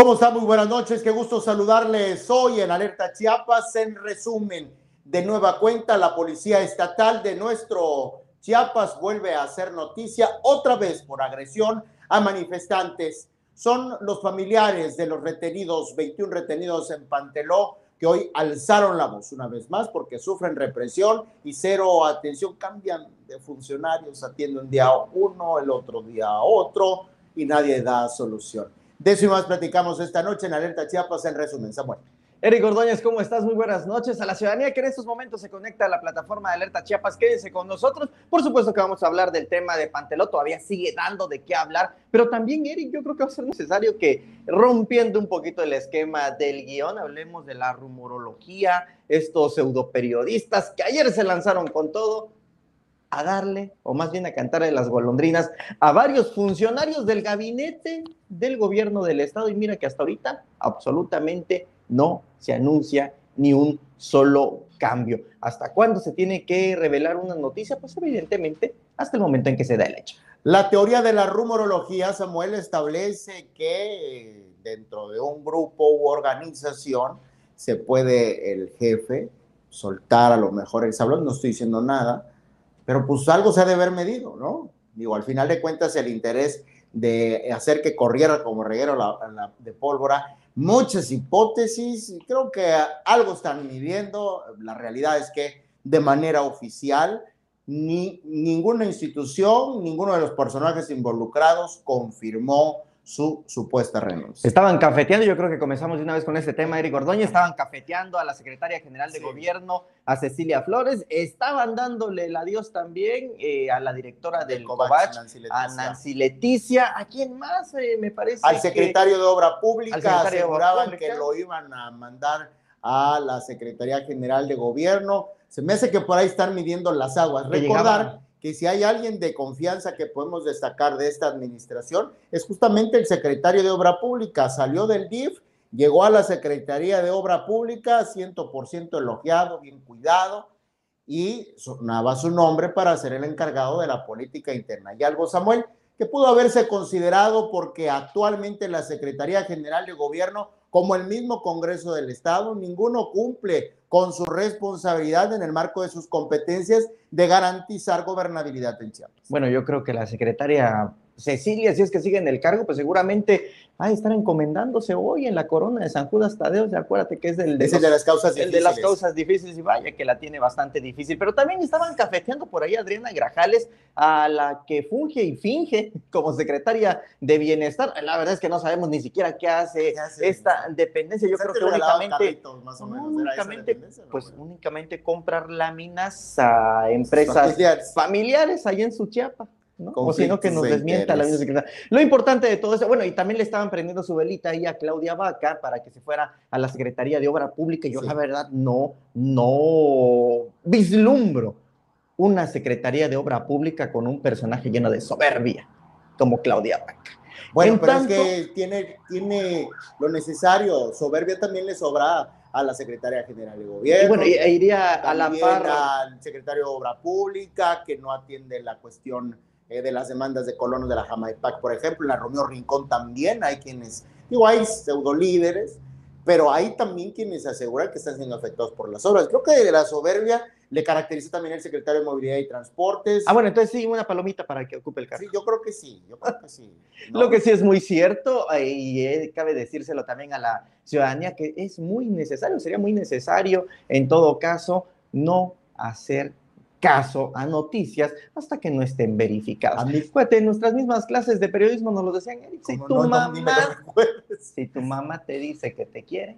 ¿Cómo está? Muy buenas noches, qué gusto saludarles hoy en Alerta Chiapas. En resumen, de nueva cuenta, la Policía Estatal de nuestro Chiapas vuelve a hacer noticia otra vez por agresión a manifestantes. Son los familiares de los retenidos, 21 retenidos en Panteló, que hoy alzaron la voz una vez más porque sufren represión y cero atención. Cambian de funcionarios, atienden un día uno, el otro día otro y nadie da solución. De eso y más platicamos esta noche en Alerta Chiapas en resumen. Samuel. Eric Ordóñez, ¿cómo estás? Muy buenas noches. A la ciudadanía que en estos momentos se conecta a la plataforma de Alerta Chiapas, quédense con nosotros. Por supuesto que vamos a hablar del tema de Panteló, todavía sigue dando de qué hablar, pero también, Eric, yo creo que va a ser necesario que, rompiendo un poquito el esquema del guion, hablemos de la rumorología, estos pseudoperiodistas que ayer se lanzaron con todo, a darle, o más bien a cantarle las golondrinas, a varios funcionarios del gabinete del gobierno del estado. Y mira que hasta ahorita absolutamente no se anuncia ni un solo cambio. ¿Hasta cuándo se tiene que revelar una noticia? Pues evidentemente hasta el momento en que se da el hecho. La teoría de la rumorología, Samuel, establece que dentro de un grupo u organización se puede el jefe soltar a lo mejor el sablón, no estoy diciendo nada, pero pues algo se ha de haber medido, ¿no? Digo, al final de cuentas el interés de hacer que corriera como reguero de pólvora, muchas hipótesis, creo que algo están midiendo, la realidad es que de manera oficial ni ninguna institución, ninguno de los personajes involucrados confirmó su supuesta renuncia. Estaban cafeteando, yo creo que comenzamos de una vez con este tema, Eric Ordóñez, estaban cafeteando a la secretaria general de gobierno, a Cecilia Flores, estaban dándole el adiós también eh, a la directora del COVACH, a Nancy Leticia, ¿a quién más eh, me parece? Al secretario de Obra Pública, aseguraban que lo iban a mandar a la Secretaría General de Gobierno, se me hace que por ahí están midiendo las aguas. Recordar que si hay alguien de confianza que podemos destacar de esta administración, es justamente el secretario de Obra Pública. Salió del DIF, llegó a la Secretaría de Obra Pública, 100% elogiado, bien cuidado, y sonaba su nombre para ser el encargado de la política interna. Y algo, Samuel, que pudo haberse considerado porque actualmente la Secretaría General de Gobierno como el mismo Congreso del Estado, ninguno cumple con su responsabilidad en el marco de sus competencias de garantizar gobernabilidad en Chiapas. Bueno, yo creo que la secretaria Cecilia, si es que sigue en el cargo, pues seguramente va a estar encomendándose hoy en la corona de San Judas Tadeo. Acuérdate que es el de, de las causas el de las causas difíciles y vaya que la tiene bastante difícil. Pero también estaban cafeteando por ahí Adriana Grajales, a la que funge y finge como secretaria de bienestar. La verdad es que no sabemos ni siquiera qué hace, esta dependencia. Yo creo que únicamente, más o menos, únicamente pues únicamente comprar láminas a empresas familiares, familiares ahí en su chiapa. O sino que nos desmienta la misma Lo importante de todo eso, bueno, y también le estaban prendiendo su velita ahí a Claudia Vaca para que se fuera a la Secretaría de Obra Pública. Yo, la verdad, no, no vislumbro una Secretaría de Obra Pública con un personaje lleno de soberbia como Claudia Vaca. Bueno, pero es que tiene, tiene lo necesario. Soberbia también le sobra a la Secretaria General de Gobierno. Y bueno, iría a la par. al secretario de Obra Pública, que no atiende la cuestión eh, de las demandas de colonos de la Jamaipac, por ejemplo, en la Romeo Rincón también hay quienes, digo, hay pseudo líderes, pero hay también quienes aseguran que están siendo afectados por las obras. Creo que la soberbia le caracteriza también el secretario de Movilidad y Transportes. Ah, bueno, entonces sí, una palomita para que ocupe el cargo. Sí, yo creo que sí, yo creo que sí. Lo que sí es muy cierto, eh, y eh, cabe decírselo también a la ciudadanía, que es muy necesario, sería muy necesario en todo caso no hacer caso a noticias hasta que no estén verificadas. Fíjate, en nuestras mismas clases de periodismo nos lo decían, si tu, mamá, si tu mamá te dice que te quiere,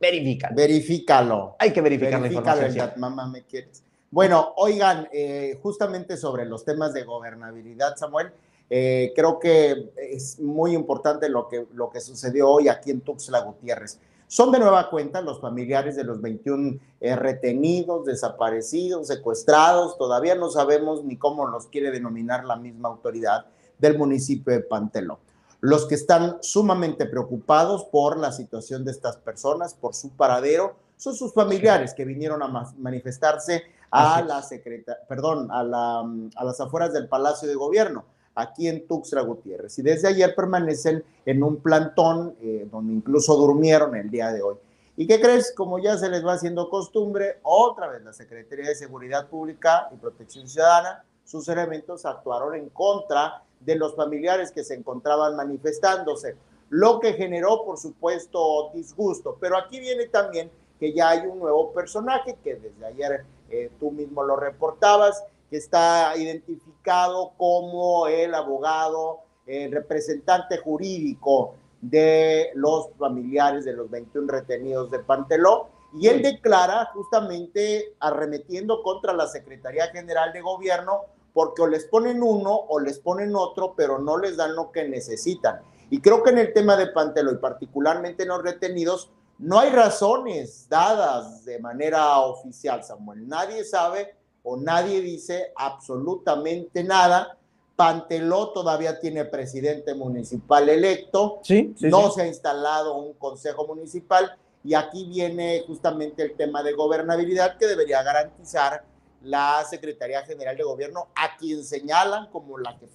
verifícalo. Verifícalo. Hay que verificar Verifícalo, la mamá me quieres. Bueno, oigan, eh, justamente sobre los temas de gobernabilidad, Samuel, eh, creo que es muy importante lo que, lo que sucedió hoy aquí en Tuxtla Gutiérrez. Son de nueva cuenta los familiares de los 21 eh, retenidos, desaparecidos, secuestrados. Todavía no sabemos ni cómo los quiere denominar la misma autoridad del municipio de Pantelón. Los que están sumamente preocupados por la situación de estas personas, por su paradero, son sus familiares que vinieron a manifestarse a la secreta, perdón, a, la, a las afueras del Palacio de Gobierno. Aquí en Tuxtla Gutiérrez. Y desde ayer permanecen en un plantón eh, donde incluso durmieron el día de hoy. ¿Y qué crees? Como ya se les va haciendo costumbre, otra vez la Secretaría de Seguridad Pública y Protección Ciudadana, sus elementos actuaron en contra de los familiares que se encontraban manifestándose, lo que generó, por supuesto, disgusto. Pero aquí viene también que ya hay un nuevo personaje que desde ayer eh, tú mismo lo reportabas, que está identificado como el abogado, el representante jurídico de los familiares de los 21 retenidos de Panteló. Y él declara justamente arremetiendo contra la Secretaría General de Gobierno porque o les ponen uno o les ponen otro, pero no les dan lo que necesitan. Y creo que en el tema de Panteló y particularmente en los retenidos, no hay razones dadas de manera oficial, Samuel. Nadie sabe o nadie dice absolutamente nada. Panteló todavía tiene presidente municipal electo. Sí, no se ha instalado un consejo municipal y aquí viene justamente el tema de gobernabilidad que debería garantizar la Secretaría General de Gobierno, a quien señalan como la que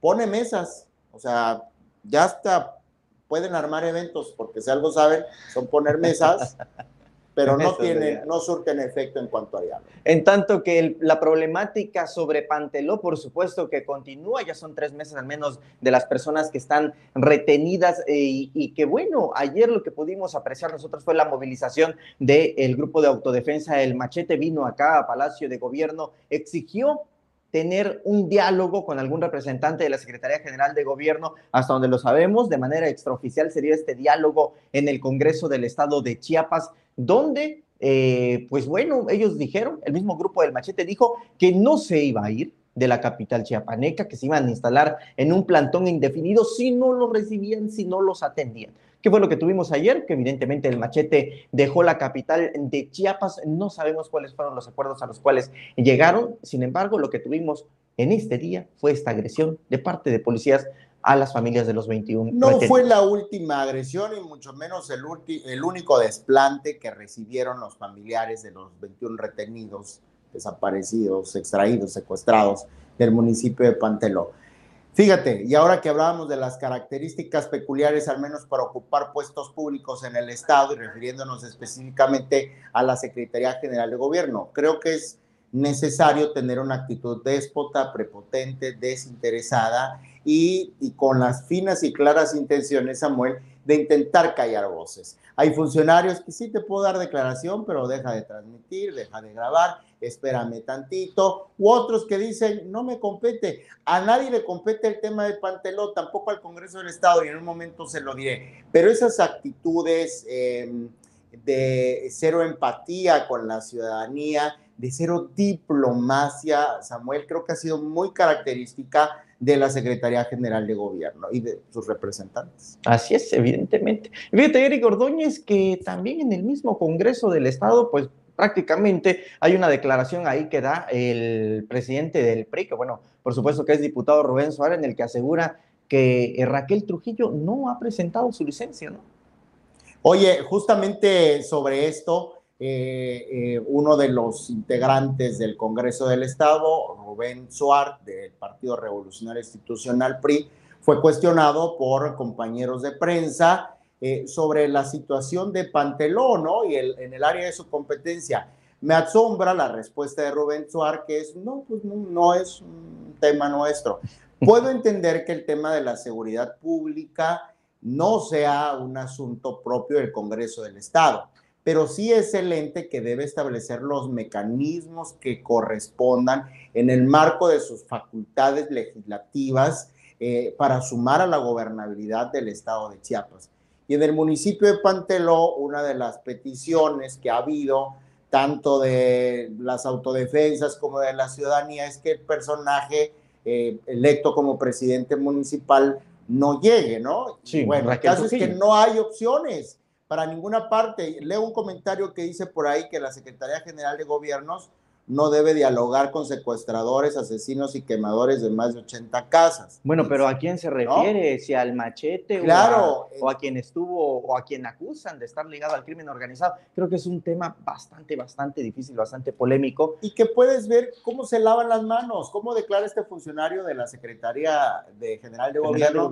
pone mesas. O sea, ya hasta pueden armar eventos, porque si algo saben, son poner mesas pero no tienen, no surten efecto en cuanto a diálogo. En tanto que la problemática sobre Panteló, por supuesto que continúa, ya son tres meses al menos de las personas que están retenidas eh, y, que bueno, ayer lo que pudimos apreciar nosotros fue la movilización del grupo de autodefensa, el machete vino acá a Palacio de Gobierno, exigió tener un diálogo con algún representante de la Secretaría General de Gobierno, hasta donde lo sabemos, de manera extraoficial sería este diálogo en el Congreso del Estado de Chiapas, donde, eh, pues bueno, ellos dijeron, el mismo grupo del machete dijo que no se iba a ir de la capital chiapaneca, que se iban a instalar en un plantón indefinido si no los recibían, si no los atendían. ¿Qué fue lo que tuvimos ayer? Que evidentemente el machete dejó la capital de Chiapas. No sabemos cuáles fueron los acuerdos a los cuales llegaron. Sin embargo, lo que tuvimos en este día fue esta agresión de parte de policías a las familias de los 21. No fue la última agresión y mucho menos el, el único desplante que recibieron los familiares de los 21 retenidos, desaparecidos, extraídos, secuestrados del municipio de Panteló. Fíjate, y ahora que hablábamos de las características peculiares, al menos para ocupar puestos públicos en el Estado y refiriéndonos específicamente a la Secretaría General de Gobierno, creo que es necesario tener una actitud déspota, prepotente, desinteresada y, con las finas y claras intenciones, Samuel, de intentar callar voces. Hay funcionarios que sí te puedo dar declaración, pero deja de transmitir, deja de grabar, espérame tantito, u otros que dicen, no me compete, a nadie le compete el tema de Panteló, tampoco al Congreso del Estado, y en un momento se lo diré, pero esas actitudes em, de cero empatía con la ciudadanía, de cero diplomacia, Samuel, creo que ha sido muy característica de la Secretaría General de Gobierno y de sus representantes. Así es, evidentemente. Fíjate, Eric Ordóñez, que también en el mismo Congreso del Estado, pues prácticamente hay una declaración ahí que da el presidente del PRI, que bueno, por supuesto que es diputado Rubén Suárez, en el que asegura que Raquel Trujillo no ha presentado su licencia, ¿no? Oye, justamente sobre esto, eh, eh, uno de los integrantes del Congreso del Estado, Rubén Suárez, del Partido Revolucionario Institucional PRI, fue cuestionado por compañeros de prensa eh, sobre la situación de Pantelón ¿no? y en el área de su competencia. Me asombra la respuesta de Rubén Suárez, que es, no, pues no es un tema nuestro. Puedo entender que el tema de la seguridad pública no sea un asunto propio del Congreso del Estado pero sí es el ente que debe establecer los mecanismos que correspondan en el marco de sus facultades legislativas eh, para sumar a la gobernabilidad del estado de Chiapas. Y en el municipio de Panteló, una de las peticiones que ha habido, tanto de las autodefensas como de la ciudadanía, es que el personaje eh, electo como presidente municipal no llegue, ¿no? Sí, bueno, el caso es que no hay opciones para ninguna parte. Leo un comentario que dice por ahí que la Secretaría General de Gobiernos no debe dialogar con secuestradores, asesinos y quemadores de más de 80 casas. Bueno, pero ¿a quién se refiere? ¿Si al machete claro, o, a, quien estuvo o a quien acusan de estar ligado al crimen organizado? Creo que es un tema bastante, bastante difícil, bastante polémico. Y que puedes ver cómo se lavan las manos, cómo declara este funcionario de la Secretaría de General de Gobierno,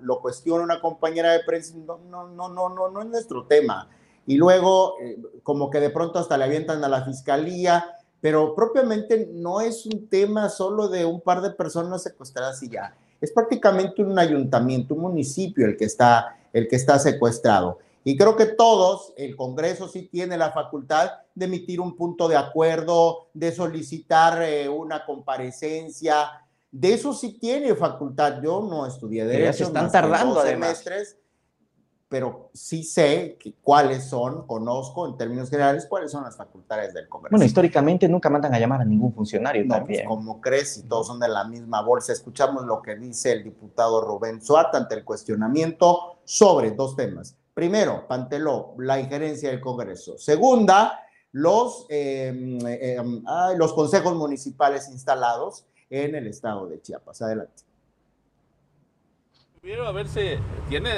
lo cuestiona una compañera de prensa, no, no, no, no, no, no es nuestro tema. Y luego, eh, como que de pronto hasta le avientan a la fiscalía, pero propiamente no es un tema solo de un par de personas secuestradas y ya. Es prácticamente un ayuntamiento, un municipio el que está, el que está secuestrado. Y creo que todos, el Congreso sí tiene la facultad de emitir un punto de acuerdo, de solicitar eh, una comparecencia. De eso sí tiene facultad. Yo no estudié derecho. se están tardando semestres pero sí sé cuáles son, conozco en términos generales cuáles son las facultades del Congreso. Bueno, históricamente nunca mandan a llamar a ningún funcionario no, pues, como crees, si todos son de la misma bolsa, escuchamos lo que dice el diputado Rubén Suárez ante el cuestionamiento sobre dos temas. Primero, Panteló, la injerencia del Congreso. Segunda, los, em, los consejos municipales instalados en el estado de Chiapas. Adelante. Debió haberse, tiene,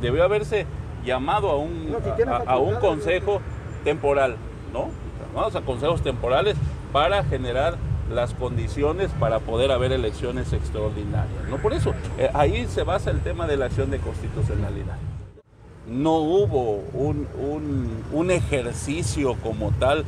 debió haberse llamado a un, a, un consejo temporal, ¿no? Vamos a consejos temporales para generar las condiciones para poder haber elecciones extraordinarias. ¿no? Por eso, eh, ahí se basa el tema de la acción de constitucionalidad. No hubo un, un, un ejercicio como tal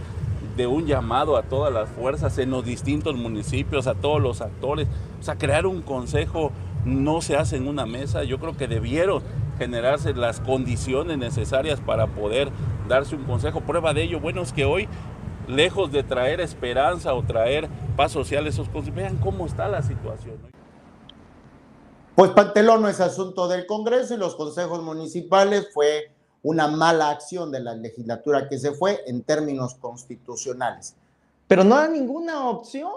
de un llamado a todas las fuerzas en los distintos municipios, a todos los actores, o sea, crear un consejo no se hace en una mesa. Yo creo que debieron generarse las condiciones necesarias para poder darse un consejo. Prueba de ello, bueno, es que hoy, lejos de traer esperanza o traer paz social, esos consejos, vean cómo está la situación. Pues Pantelón no es asunto del Congreso y los consejos municipales fue una mala acción de la legislatura que se fue en términos constitucionales pero no da ninguna opción.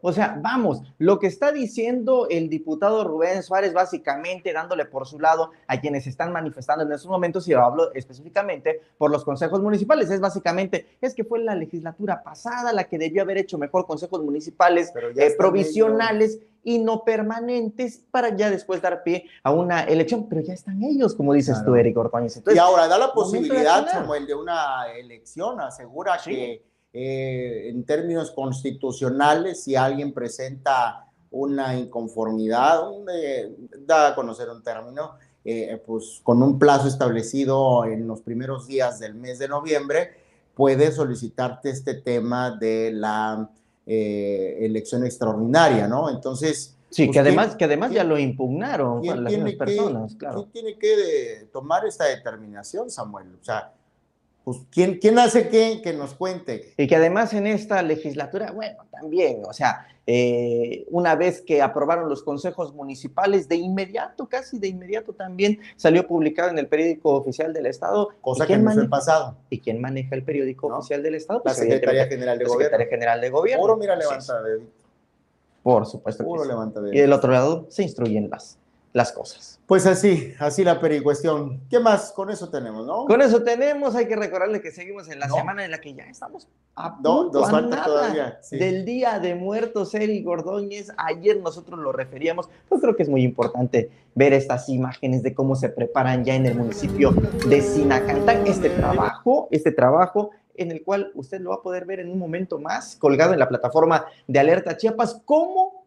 O sea, vamos, lo que está diciendo el diputado Rubén Suárez, básicamente dándole por su lado a quienes están manifestando en estos momentos, y hablo específicamente por los consejos municipales, es básicamente, es que fue la legislatura pasada la que debió haber hecho mejor consejos municipales eh, provisionales y no permanentes para ya después dar pie a una elección, pero ya están ellos, como dices tú, Eric Ortóñez. y ahora da la posibilidad, como el de una elección, asegura que eh, en términos constitucionales, si alguien presenta una inconformidad, da a conocer un término, eh, pues con un plazo establecido en los primeros días del mes de noviembre, puede solicitarte este tema de la eh, elección extraordinaria, ¿no? Entonces... Sí, pues, que además, que además ya lo impugnaron las personas, claro. ¿Quién tiene que tomar esta determinación, Samuel? O sea, pues, ¿quién, ¿quién hace qué? Que nos cuente. Y que además en esta legislatura, bueno, también, o sea, eh, una vez que aprobaron los consejos municipales, de inmediato, casi de inmediato también salió publicado en el periódico oficial del Estado. Cosa que no fue pasado. ¿Y quién maneja el periódico oficial del Estado? la pues, Secretaría General de Gobierno. Secretaría General de Gobierno. Puro mira levanta Por supuesto. Puro levanta Y del otro lado se instruyen las las cosas. Pues así, así la pericuestión. ¿Qué más? Con eso tenemos, ¿no? Con eso tenemos. Hay que recordarle que seguimos en la semana en la que ya estamos a punto, a nada todavía, del Día de Muertos, Eric Gordóñez. Ayer nosotros lo referíamos. Pues creo que es muy importante ver estas imágenes de cómo se preparan ya en el municipio de Sinacantán. Este trabajo, este trabajo en el cual usted lo va a poder ver en un momento más, colgado en la plataforma de Alerta Chiapas, cómo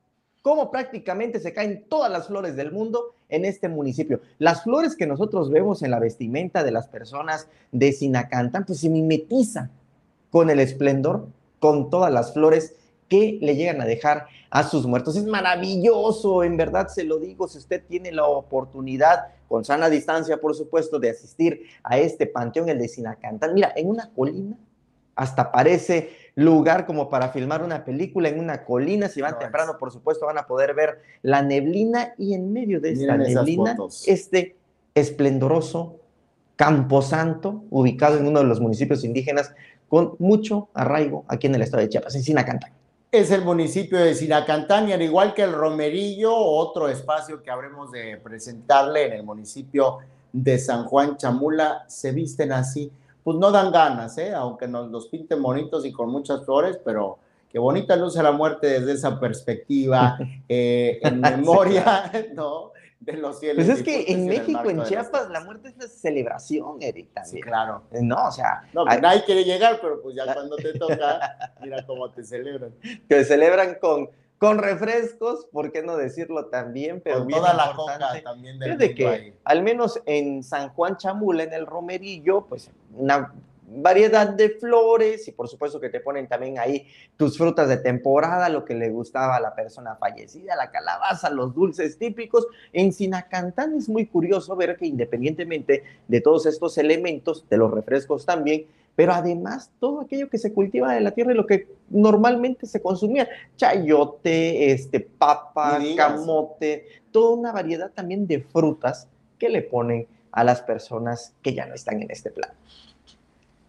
cómo prácticamente se caen todas las flores del mundo en este municipio. Las flores que nosotros vemos en la vestimenta de las personas de Sinacantán, pues se mimetizan con el esplendor, con todas las flores que le llegan a dejar a sus muertos. Es maravilloso, en verdad se lo digo, si usted tiene la oportunidad, con sana distancia, por supuesto, de asistir a este panteón, el de Sinacantán. Mira, en una colina, hasta parece lugar como para filmar una película en una colina. Si van temprano, por supuesto, van a poder ver la neblina y en medio de esta neblina, este esplendoroso camposanto ubicado en uno de los municipios indígenas con mucho arraigo aquí en el estado de Chiapas, en Sinacantán. Es el municipio de Sinacantán y al igual que el Romerillo, otro espacio que habremos de presentarle en el municipio de San Juan Chamula, se visten así pues no dan ganas, ¿eh? aunque nos los pinten bonitos y con muchas flores, pero qué bonita luce la muerte desde esa perspectiva, eh, en memoria, ¿no? de los cielos. Pues es que en México, en Chiapas, la muerte es una celebración, Eric, Sí, claro. No, o sea. No, pues nadie quiere llegar, pero pues ya cuando te toca, mira cómo te celebran. Que celebran con, con refrescos, ¿por qué no decirlo también? Pero con toda la coca también del de que, al menos en San Juan Chamula, en el Romerillo, pues una variedad de flores y por supuesto que te ponen también ahí tus frutas de temporada, lo que le gustaba a la persona fallecida, la calabaza, los dulces típicos. En Sinacantán es muy curioso ver que independientemente de todos estos elementos, de los refrescos también, pero además todo aquello que se cultiva de la tierra y lo que normalmente se consumía, chayote, este, papa, camote, toda una variedad también de frutas que le ponen a las personas que ya no están en este plano.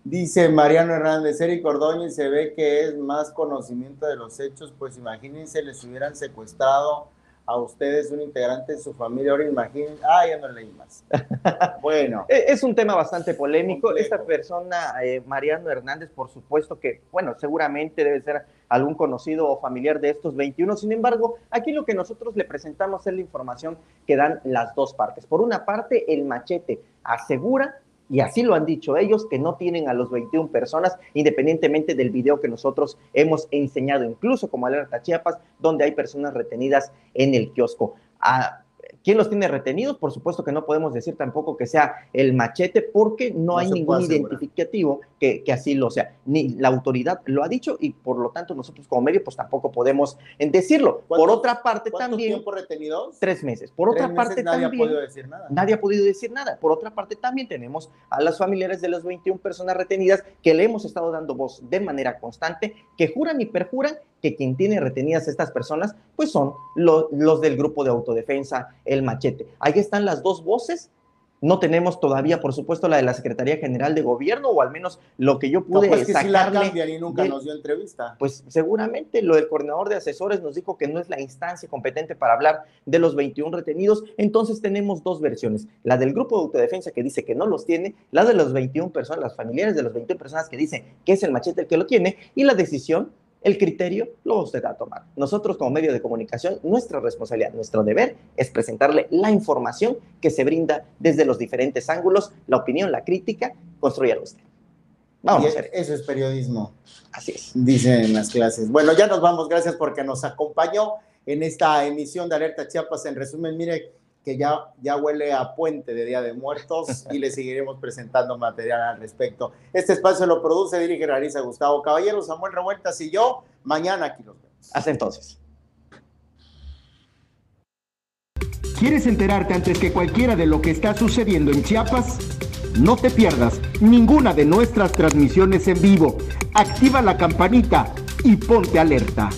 Dice Mariano Hernández, Eric Ordóñez se ve que es más conocimiento de los hechos, pues imagínense, les hubieran secuestrado a ustedes un integrante de su familia, ahora imaginen, ah, ya no leí más. bueno. E, es un tema bastante polémico. Esta persona, eh, Mariano Hernández, por supuesto que, bueno, seguramente debe ser algún conocido o familiar de estos 21. Sin embargo, aquí lo que nosotros le presentamos es la información que dan las dos partes. Por una parte, el machete asegura y así lo han dicho ellos, que no tienen a los 21 personas, independientemente del video que nosotros hemos enseñado, incluso como Alerta Chiapas, donde hay personas retenidas en el kiosco. Ah, ¿Quién los tiene retenidos? Por supuesto que no podemos decir tampoco que sea el machete porque no, hay ningún identificativo que, así lo sea. Ni la autoridad lo ha dicho y por lo tanto nosotros como medio pues tampoco podemos decirlo. Por otra parte también... tiempo retenidos? Tres meses. Por otra parte nadie también... ha podido decir nada. Nadie ha podido decir nada. Por otra parte también tenemos a las familiares de las 21 personas retenidas que le hemos estado dando voz de manera constante, que juran y perjuran que quien tiene retenidas a estas personas, pues son los del grupo de autodefensa, el machete. Ahí están las dos voces. No tenemos todavía, por supuesto, la de la Secretaría General de Gobierno, o al menos lo que yo pude no, pues que sacarle. Si la y nunca nos dio entrevista. Pues seguramente lo del coordinador de asesores nos dijo que no es la instancia competente para hablar de los 21 retenidos. Entonces tenemos dos versiones: la del grupo de autodefensa que dice que no los tiene, la de los 21 personas, las familiares de los 21 personas que dicen que es el machete el que lo tiene, y la decisión el criterio lo usted va a tomar. Nosotros como medio de comunicación, nuestra responsabilidad, nuestro deber es presentarle la información que se brinda desde los diferentes ángulos, la opinión, la crítica, construyalo usted. Vamos a hacer. Eso es periodismo. Así es. Dicen en las clases. Bueno, ya nos vamos. Gracias porque nos acompañó en esta emisión de Alerta Chiapas. En resumen, mire, que ya, ya huele a puente de Día de Muertos y le seguiremos presentando material al respecto. Este espacio lo produce, dirige, realiza Gustavo Caballero, Samuel Revueltas y yo. Mañana aquí los vemos. Hasta entonces. ¿Quieres enterarte antes que cualquiera de lo que está sucediendo en Chiapas? No te pierdas ninguna de nuestras transmisiones en vivo. Activa la campanita y ponte alerta.